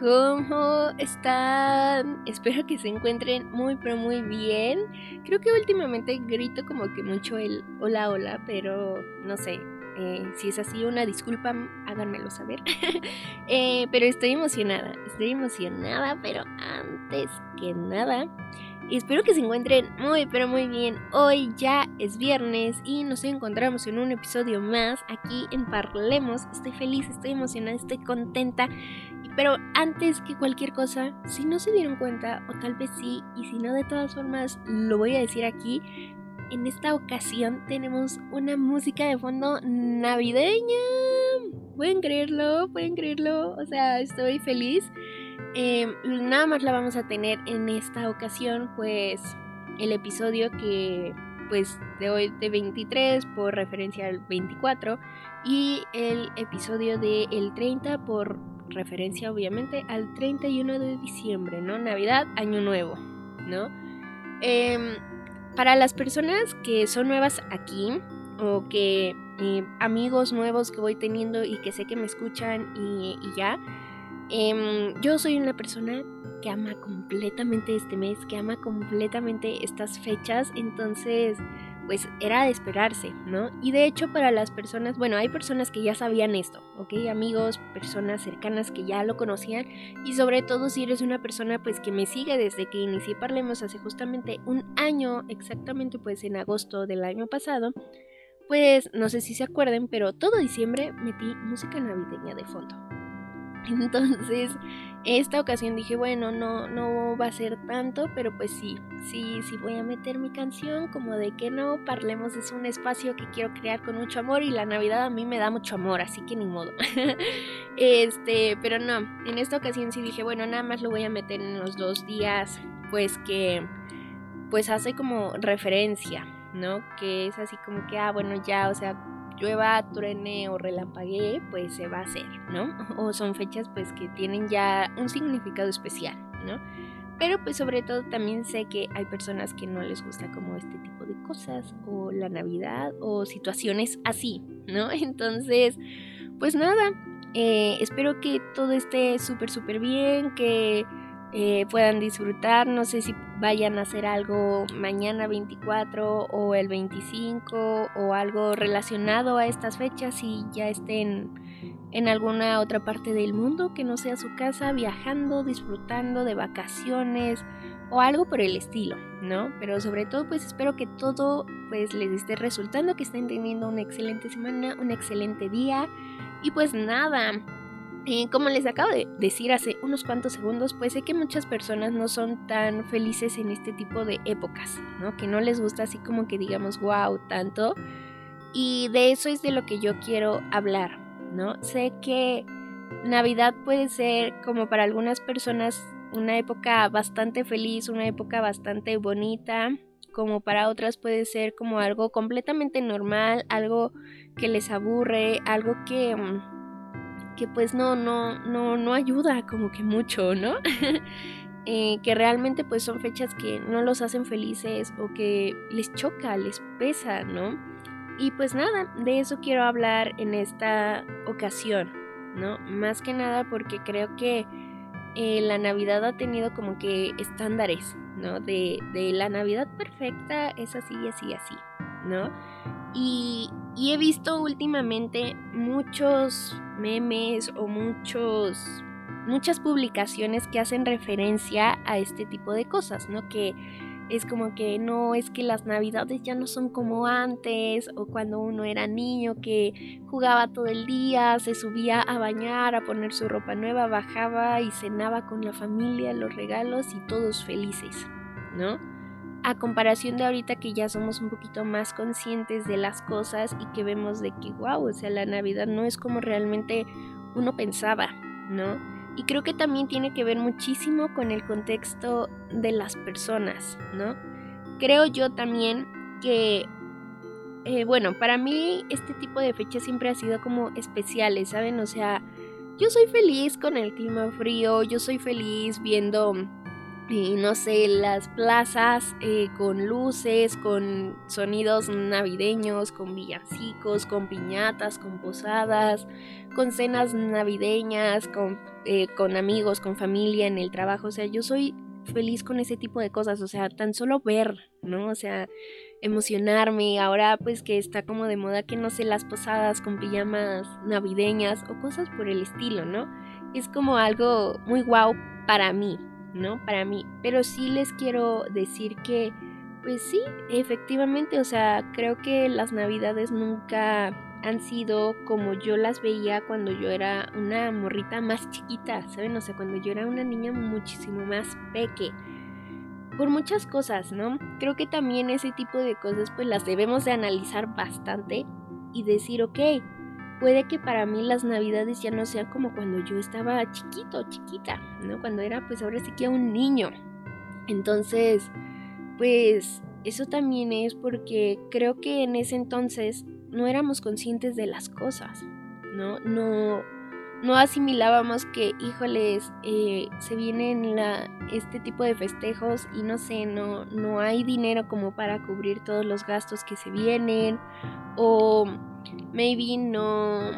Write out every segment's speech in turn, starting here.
¿cómo están? Espero que se encuentren muy, pero muy bien. Creo que últimamente grito como que mucho el hola, hola, pero no sé. Eh, si es así, una disculpa, háganmelo saber. Eh, pero estoy emocionada, estoy emocionada, pero antes que nada, espero que se encuentren muy, pero muy bien. Hoy ya es viernes y nos encontramos en un episodio más aquí en Parlemos. Estoy feliz, estoy emocionada, estoy contenta. Pero antes que cualquier cosa, si no se dieron cuenta, o tal vez sí, y si no, de todas formas, lo voy a decir aquí. En esta ocasión tenemos una música de fondo navideña. Pueden creerlo, pueden creerlo. O sea, estoy feliz. Eh, nada más la vamos a tener en esta ocasión, pues el episodio que, pues de hoy de 23 por referencia al 24 y el episodio de el 30 por referencia obviamente al 31 de diciembre, ¿no? Navidad, Año Nuevo, ¿no? Em, para las personas que son nuevas aquí o que eh, amigos nuevos que voy teniendo y que sé que me escuchan y, ya, em, yo soy una persona que ama completamente este mes, que ama completamente estas fechas, entonces pues era de esperarse, ¿no? Y de hecho para las personas, bueno, hay personas que ya sabían esto, ¿ok? Amigos, personas cercanas que ya lo conocían y sobre todo si eres una persona pues que me sigue desde que inicié Parlemos hace justamente un año, exactamente pues en agosto del año pasado, pues no sé si se acuerden, pero todo diciembre metí música navideña de fondo. Entonces, esta ocasión dije, bueno, no, no va a ser tanto, pero pues sí, sí, sí voy a meter mi canción, como de que no, Parlemos es un espacio que quiero crear con mucho amor y la Navidad a mí me da mucho amor, así que ni modo. este, pero no, en esta ocasión sí dije, bueno, nada más lo voy a meter en los dos días, pues que, pues hace como referencia, ¿no? Que es así como que, ah, bueno, ya, o sea, llueva, truene o relampaguee, pues se va a hacer, ¿no? O son fechas pues que tienen ya un significado especial, ¿no? Pero pues sobre todo también sé que hay personas que no les gusta como este tipo de cosas o la Navidad o situaciones así, ¿no? Entonces, pues nada, eh, espero que todo esté súper, súper bien, que eh, puedan disfrutar. No sé si vayan a hacer algo mañana 24 o el 25 o algo relacionado a estas fechas y ya estén en alguna otra parte del mundo que no sea su casa, viajando, disfrutando de vacaciones o algo por el estilo, ¿no? Pero sobre todo pues espero que todo pues les esté resultando, que estén teniendo una excelente semana, un excelente día y pues nada, eh, como les acabo de decir hace unos cuantos segundos, pues sé que muchas personas no son tan felices en este tipo de épocas, ¿no? Que no les gusta así como que digamos, wow, tanto. Y de eso es de lo que yo quiero hablar, ¿no? Sé que Navidad puede ser como para algunas personas una época bastante feliz, una época bastante bonita, como para otras puede ser como algo completamente normal, algo que les aburre, algo que que pues no, no, no, no ayuda como que mucho, ¿no? eh, que realmente pues son fechas que no los hacen felices o que les choca, les pesa, ¿no? Y pues nada, de eso quiero hablar en esta ocasión, ¿no? Más que nada porque creo que eh, la Navidad ha tenido como que estándares, ¿no? De, de la Navidad perfecta es así, así, así, ¿no? Y, y, he visto últimamente muchos memes o muchos muchas publicaciones que hacen referencia a este tipo de cosas, ¿no? Que es como que no es que las navidades ya no son como antes o cuando uno era niño que jugaba todo el día, se subía a bañar, a poner su ropa nueva, bajaba y cenaba con la familia, los regalos y todos felices, ¿no? A comparación de ahorita que ya somos un poquito más conscientes de las cosas y que vemos de que, wow, o sea, la Navidad no es como realmente uno pensaba, ¿no? Y creo que también tiene que ver muchísimo con el contexto de las personas, ¿no? creo yo también que, eh, bueno, para mí este tipo de fechas siempre ha sido como especiales, ¿saben? O sea, yo soy feliz con el clima frío, yo soy feliz viendo y no sé, las plazas eh, con luces, con sonidos navideños, con villancicos, con piñatas, con posadas, con cenas navideñas, con, eh, con amigos, con familia en el trabajo. O sea, yo soy feliz con ese tipo de cosas, o sea, tan solo ver, ¿no? O sea, emocionarme. Ahora pues que está como de moda que no sé, las posadas con pijamas navideñas o cosas por el estilo, ¿no? Es como algo muy guau para mí, ¿no? Para mí. Pero sí les quiero decir que, pues sí, efectivamente, o sea, creo que las navidades nunca han sido como yo las veía cuando yo era una morrita más chiquita, ¿saben? O sea, cuando yo era una niña muchísimo más peque. Por muchas cosas, ¿no? Creo que también ese tipo de cosas pues las debemos de analizar bastante y decir, ok, puede que para mí las navidades ya no sean como cuando yo estaba chiquito, chiquita, ¿no? Cuando era pues ahora sí que un niño. Entonces, pues eso también es porque creo que en ese entonces no éramos conscientes de las cosas, ¿no? No, no asimilábamos que, híjoles, eh, se vienen la, este tipo de festejos y no sé, no, no hay dinero como para cubrir todos los gastos que se vienen o maybe no,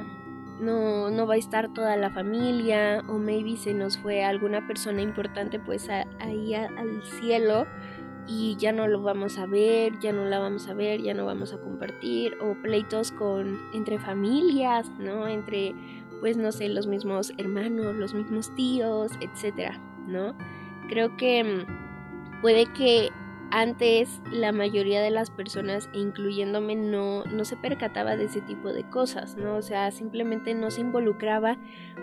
no, no va a estar toda la familia o maybe se nos fue alguna persona importante pues ahí al cielo y ya no lo vamos a ver, ya no la vamos a ver, ya no vamos a compartir o pleitos con entre familias, ¿no? Entre pues no sé, los mismos hermanos, los mismos tíos, etcétera, ¿no? Creo que mm, puede que antes la mayoría de las personas, incluyéndome, no, no se percataba de ese tipo de cosas, ¿no? O sea, simplemente no se involucraba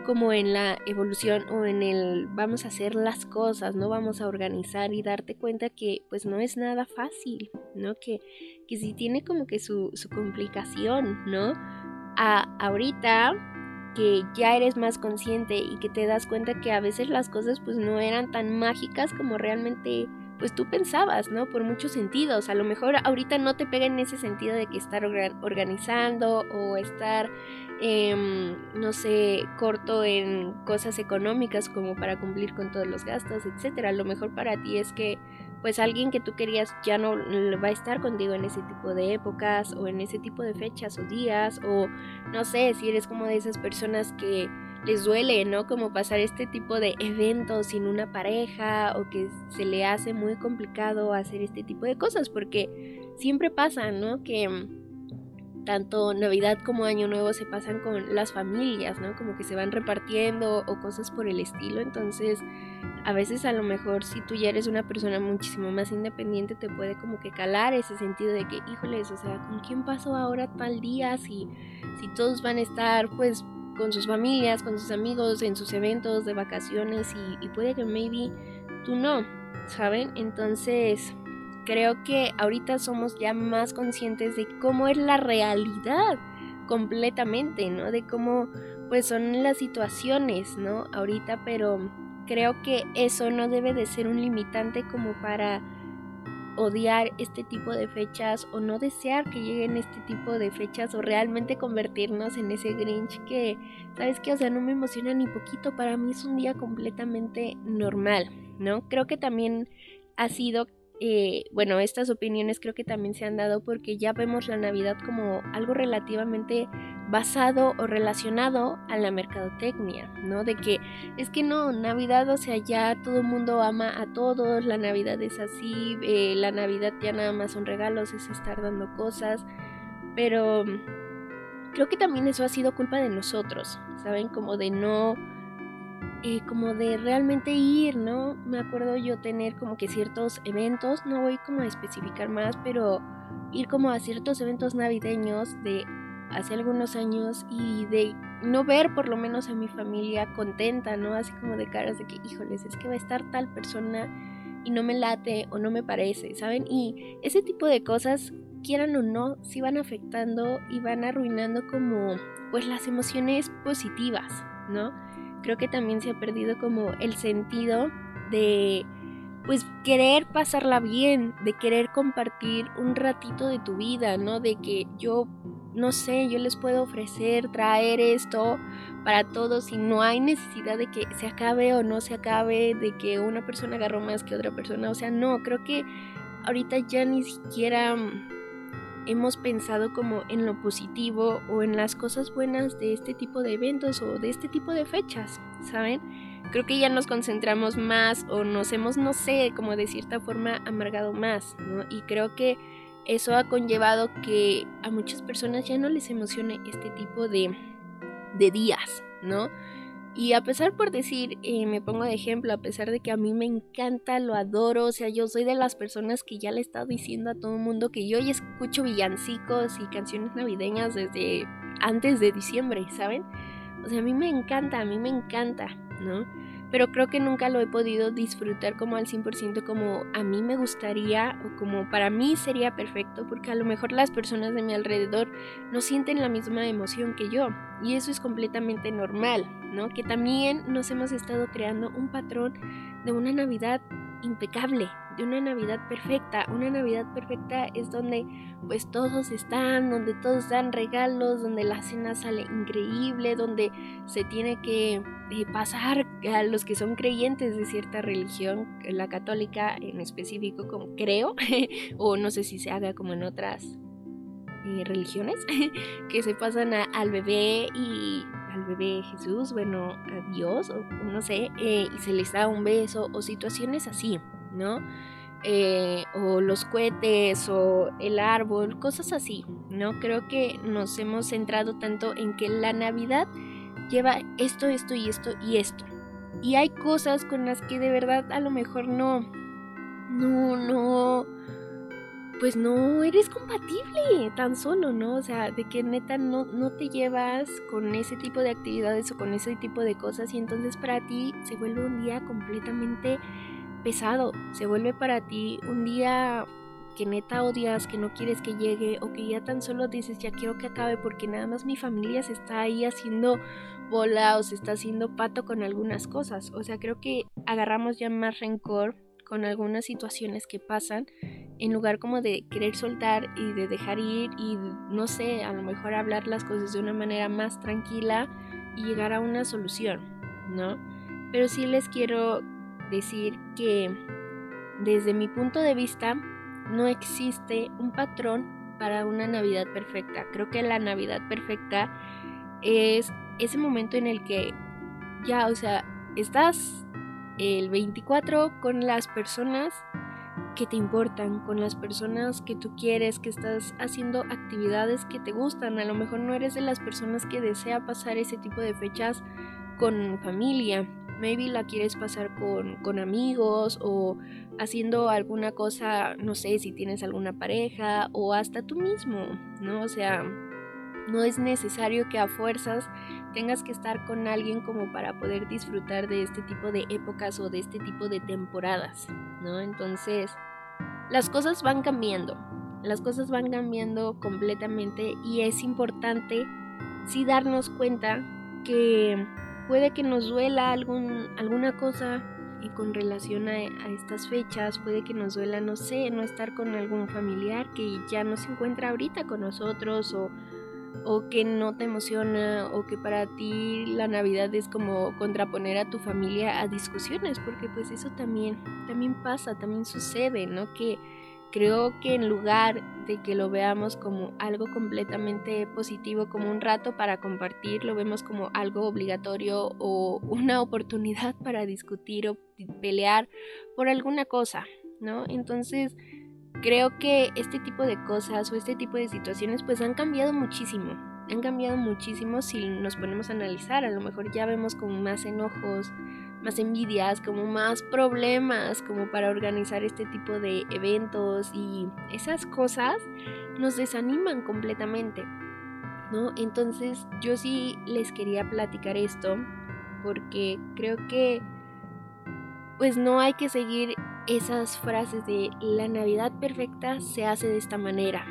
como en la evolución o en el vamos a hacer las cosas, ¿no? Vamos a organizar y darte cuenta que pues no es nada fácil, ¿no? Que, que sí tiene como que su, su complicación, ¿no? A, ahorita que ya eres más consciente y que te das cuenta que a veces las cosas pues no eran tan mágicas como realmente pues tú pensabas, ¿no? Por muchos sentidos. A lo mejor ahorita no te pega en ese sentido de que estar organizando o estar, em, no sé, corto en cosas económicas como para cumplir con todos los gastos, etcétera. Lo mejor para ti es que pues alguien que tú querías ya no va a estar contigo en ese tipo de épocas o en ese tipo de fechas o días o no sé si eres como de esas personas que les duele, ¿no? Como pasar este tipo de eventos sin una pareja o que se le hace muy complicado hacer este tipo de cosas porque siempre pasa, ¿no? Que mm, tanto Navidad como Año Nuevo se pasan con las familias, ¿no? Como que se van repartiendo o cosas por el estilo, entonces a veces a lo mejor si tú ya eres una persona muchísimo más independiente te puede como que calar ese sentido de que, híjoles, o sea, ¿con quién paso ahora tal día? Si, si todos van a estar pues con sus familias, con sus amigos, en sus eventos de vacaciones y, puede que maybe tú no, ¿saben? Entonces creo que ahorita somos ya más conscientes de cómo es la realidad completamente, ¿no? De cómo pues son las situaciones, ¿no? Ahorita, pero creo que eso no debe de ser un limitante como para odiar este tipo de fechas o no desear que lleguen este tipo de fechas o realmente convertirnos en ese Grinch que, ¿sabes qué? O sea, no me emociona ni poquito, para mí es un día completamente normal, ¿no? Creo que también ha sido eh, bueno, estas opiniones creo que también se han dado porque ya vemos la Navidad como algo relativamente basado o relacionado a la mercadotecnia, ¿no? De que es que no, Navidad, o sea, ya todo el mundo ama a todos, la Navidad es así, eh, la Navidad ya nada más son regalos, es estar dando cosas, pero creo que también eso ha sido culpa de nosotros, ¿saben? Como de no eh, como de realmente ir, ¿no? Me acuerdo yo tener como que ciertos eventos, no voy como a especificar más, pero ir como a ciertos eventos navideños de hace algunos años y de no ver por lo menos a mi familia contenta, ¿no? Así como de caras de que, híjoles, es que va a estar tal persona y no me late o no me parece, ¿saben? Y ese tipo de cosas, quieran o no, sí van afectando y van arruinando como pues las emociones positivas, ¿no? Creo que también se ha perdido como el sentido de, pues querer pasarla bien, de querer compartir un ratito de tu vida, ¿no? De que yo, no sé, yo les puedo ofrecer, traer esto para todos y no hay necesidad de que se acabe o no se acabe, de que una persona agarró más que otra persona, o sea, no, creo que ahorita ya ni siquiera hemos pensado como en lo positivo o en las cosas buenas de este tipo de eventos o de este tipo de fechas, ¿saben? Creo que ya nos concentramos más o nos hemos, no sé, como de cierta forma amargado más, ¿no? Y creo que eso ha conllevado que a muchas personas ya no les emocione este tipo de, de días, ¿no? Y a pesar por decir, eh, me pongo de ejemplo, a pesar de que a mí me encanta, lo adoro, o sea, yo soy de las personas que ya le he estado diciendo a todo el mundo que yo ya escucho villancicos y canciones navideñas desde antes de diciembre, ¿saben? O sea, a mí me encanta, a mí me encanta, ¿no? Pero creo que nunca lo he podido disfrutar como al 100% como a mí me gustaría o como para mí sería perfecto, porque a lo mejor las personas de mi alrededor no sienten la misma emoción que yo, y eso es completamente normal, ¿no? Que también nos hemos estado creando un patrón de una Navidad impecable, de una Navidad perfecta. Una Navidad perfecta es donde pues todos están, donde todos dan regalos, donde la cena sale increíble, donde se tiene que eh, pasar a los que son creyentes de cierta religión, la católica en específico, como creo, o no sé si se haga como en otras eh, religiones, que se pasan al bebé y al bebé Jesús, bueno, a Dios, o no sé, eh, y se les da un beso, o situaciones así, ¿no? Eh, o los cohetes, o el árbol, cosas así, ¿no? Creo que nos hemos centrado tanto en que la Navidad lleva esto, esto y esto y esto. Y hay cosas con las que de verdad a lo mejor no, no, no, pues no eres compatible tan solo, ¿no? O sea, de que neta no, no te llevas con ese tipo de actividades o con ese tipo de cosas y entonces para ti se vuelve un día completamente pesado, se vuelve para ti un día que neta odias, que no quieres que llegue o que ya tan solo dices ya quiero que acabe porque nada más mi familia se está ahí haciendo bola o se está haciendo pato con algunas cosas. O sea, creo que agarramos ya más rencor con algunas situaciones que pasan en lugar como de querer soltar y de dejar ir y no sé, a lo mejor hablar las cosas de una manera más tranquila y llegar a una solución, ¿no? Pero sí les quiero decir que desde mi punto de vista no existe un patrón para una Navidad perfecta. Creo que la Navidad perfecta es ese momento en el que ya, o sea, estás el 24 con las personas que te importan, con las personas que tú quieres, que estás haciendo actividades que te gustan. A lo mejor no eres de las personas que desea pasar ese tipo de fechas con familia. Maybe la quieres pasar con, con amigos o haciendo alguna cosa, no sé, si tienes alguna pareja o hasta tú mismo, ¿no? O sea, no es necesario que a fuerzas tengas que estar con alguien como para poder disfrutar de este tipo de épocas o de este tipo de temporadas, ¿no? Entonces, las cosas van cambiando, las cosas van cambiando completamente y es importante sí darnos cuenta que puede que nos duela algún, alguna cosa y con relación a, a, estas fechas, puede que nos duela, no sé, no estar con algún familiar que ya no se encuentra ahorita con nosotros o o que no te emociona o que para ti la Navidad es como contraponer a tu familia a discusiones, porque pues eso también también pasa, también sucede, ¿no? Que creo que en lugar de que lo veamos como algo completamente positivo, como un rato para compartir, lo vemos como algo obligatorio o una oportunidad para discutir o pelear por alguna cosa, ¿no? Entonces, creo que este tipo de cosas o este tipo de situaciones pues han cambiado muchísimo. Han cambiado muchísimo si nos ponemos a analizar. A lo mejor ya vemos como más enojos, más envidias, como más problemas como para organizar este tipo de eventos y esas cosas nos desaniman completamente. ¿No? Entonces yo sí les quería platicar esto porque creo que pues no hay que seguir esas frases de la Navidad perfecta se hace de esta manera.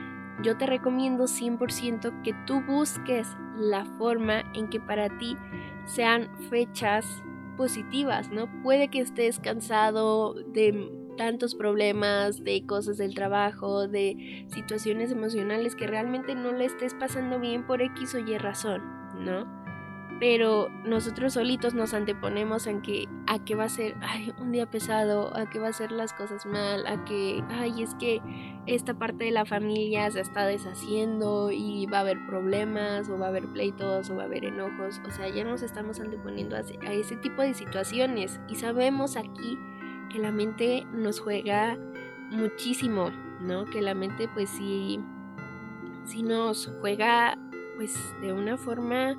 Yo te recomiendo 100% que tú busques la forma en que para ti sean fechas positivas, ¿no? Puede que estés cansado de tantos problemas, de cosas del trabajo, de situaciones emocionales que realmente no le estés pasando bien por X o Y razón, ¿no? Pero nosotros solitos nos anteponemos en que a que va a ser ay, un día pesado, a que va a ser las cosas mal, a que ay, es que esta parte de la familia se está deshaciendo y va a haber problemas o va a haber pleitos o va a haber enojos, o sea, ya nos estamos anteponiendo a, a ese tipo de situaciones y sabemos aquí que la mente nos juega muchísimo, ¿no? Que la mente pues sí, sí nos juega pues de una forma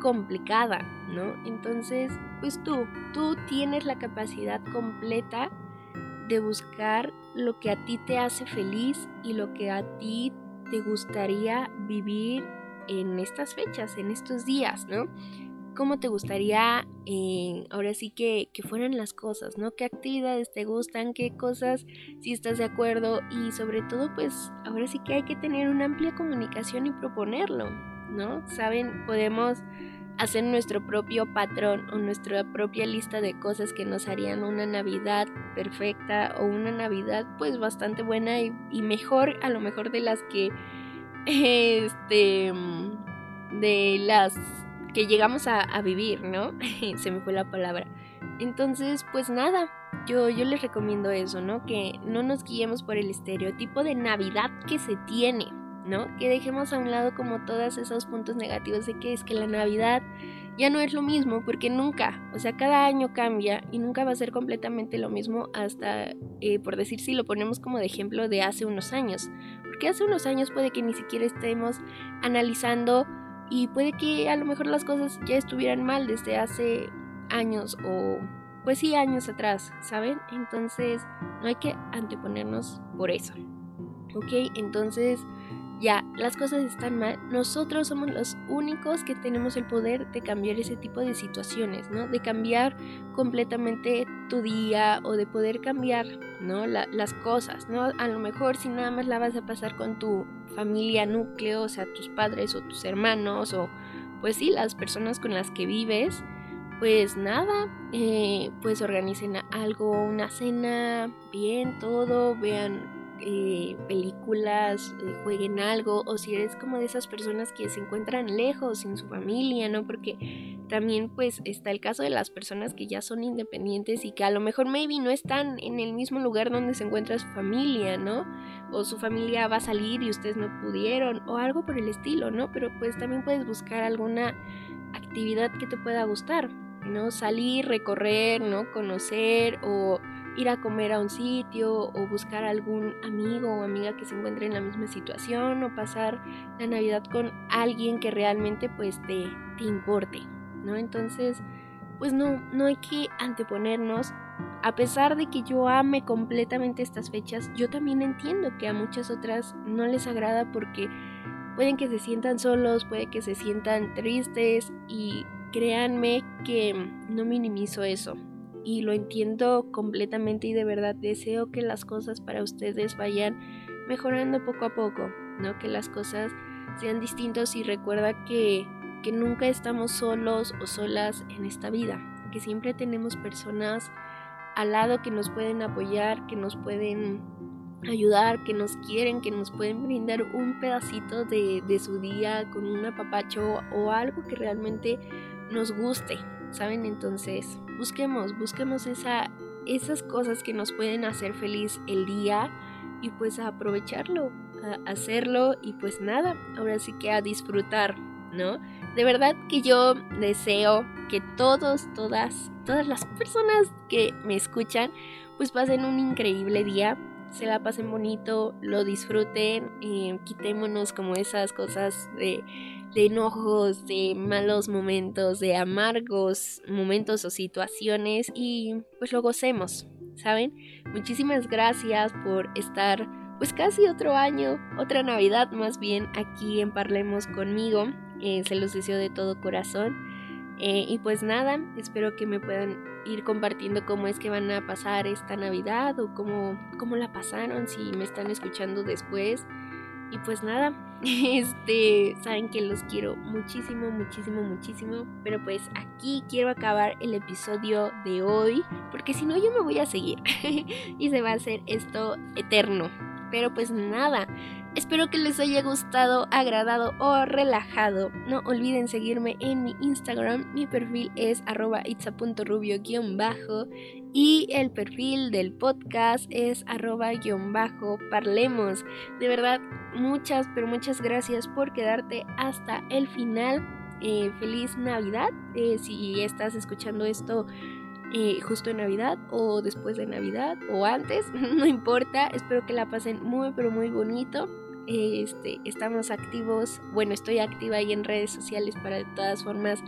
complicada, ¿no? Entonces, pues tú, tú tienes la capacidad completa de buscar lo que a ti te hace feliz y lo que a ti te gustaría vivir en estas fechas, en estos días, ¿no? cómo te gustaría eh, ahora sí que, que, fueran las cosas, ¿no? ¿Qué actividades te gustan? ¿Qué cosas si estás de acuerdo? Y sobre todo, pues ahora sí que hay que tener una amplia comunicación y proponerlo, ¿no? Saben, podemos hacer nuestro propio patrón o nuestra propia lista de cosas que nos harían una Navidad perfecta o una Navidad pues bastante buena y, mejor a lo mejor de las que este de las que llegamos a, vivir, ¿no? Se me fue la palabra. Entonces, pues nada, yo, yo les recomiendo eso, ¿no? Que no nos guiemos por el estereotipo de Navidad que se tiene, ¿no? Que dejemos a un lado como todos esos puntos negativos de que es que la Navidad ya no es lo mismo, porque nunca, o sea, cada año cambia y nunca va a ser completamente lo mismo hasta, eh, por decir si lo ponemos como de ejemplo de hace unos años, porque hace unos años puede que ni siquiera estemos analizando y puede que a lo mejor las cosas ya estuvieran mal desde hace años o pues sí años atrás, ¿saben? Entonces no hay que anteponernos por eso. ¿Ok? Entonces ya, las cosas están mal, nosotros somos los únicos que tenemos el poder de cambiar ese tipo de situaciones, ¿no? De cambiar completamente tu día o de poder cambiar, ¿no? las cosas, ¿no? A lo mejor si nada más la vas a pasar con tu familia núcleo, o sea, tus padres o tus hermanos o pues sí, las personas con las que vives, pues nada, eh, pues organicen algo, una cena, bien, todo, vean eh, películas, eh, jueguen algo, o si eres como de esas personas que se encuentran lejos sin su familia, ¿no? Porque también pues está el caso de las personas que ya son independientes y que a lo mejor maybe no están en el mismo lugar donde se encuentra su familia, ¿no? O su familia va a salir y ustedes no pudieron, o algo por el estilo, ¿no? Pero pues también puedes buscar alguna actividad que te pueda gustar, ¿no? Salir, recorrer, ¿no? Conocer o ir a comer a un sitio o buscar algún amigo o amiga que se encuentre en la misma situación o pasar la Navidad con alguien que realmente pues te, te importe, ¿no? Entonces, pues no, no hay que anteponernos. A pesar de que yo ame completamente estas fechas, yo también entiendo que a muchas otras no les agrada porque pueden que se sientan solos, puede que se sientan tristes y créanme que no minimizo eso y lo entiendo completamente y de verdad deseo que las cosas para ustedes vayan mejorando poco a poco, ¿no? Que las cosas sean distintas y recuerda que, que nunca estamos solos o solas en esta vida, que siempre tenemos personas al lado que nos pueden apoyar, que nos pueden ayudar, que nos quieren, que nos pueden brindar un pedacito de, de su día con un apapacho o algo que realmente nos guste, ¿saben? Entonces, busquemos, busquemos esa, esas cosas que nos pueden hacer feliz el día y pues aprovecharlo, a hacerlo y pues nada, ahora sí que a disfrutar, ¿no? De verdad que yo deseo que todos, todas, todas las personas que me escuchan pues pasen un increíble día, se la pasen bonito, lo disfruten, eh, quitémonos como esas cosas de de enojos, de malos momentos, de amargos momentos o situaciones y pues lo gocemos, ¿saben? Muchísimas gracias por estar pues casi otro año, otra Navidad más bien aquí en Parlemos conmigo. Eh, se los deseo de todo corazón. Eh, y pues nada, espero que me puedan ir compartiendo cómo es que van a pasar esta Navidad o cómo, cómo la pasaron si me están escuchando después. Y pues nada, Este, saben que los quiero muchísimo, muchísimo, muchísimo. Pero pues aquí quiero acabar el episodio de hoy. Porque si no, yo me voy a seguir. y se va a hacer esto eterno. Pero pues nada, espero que les haya gustado, agradado o relajado. No olviden seguirme en mi Instagram, mi perfil es arroba itza.rubio-bajo y el perfil del podcast es arroba-parlemos. De verdad, muchas, pero muchas gracias por quedarte hasta el final. Eh, feliz Navidad. Eh, si estás escuchando esto justo en Navidad o después de Navidad o antes, no importa, espero que la pasen muy pero muy bonito. Este, estamos activos, bueno, estoy activa ahí en redes sociales para de todas formas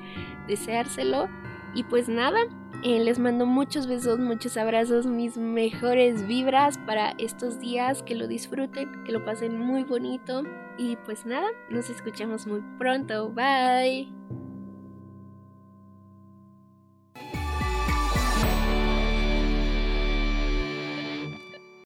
deseárselo. Y pues nada, eh, les mando muchos besos, muchos abrazos, mis mejores vibras para estos días, que lo disfruten, que lo pasen muy bonito. Y pues nada, nos escuchamos muy pronto, bye.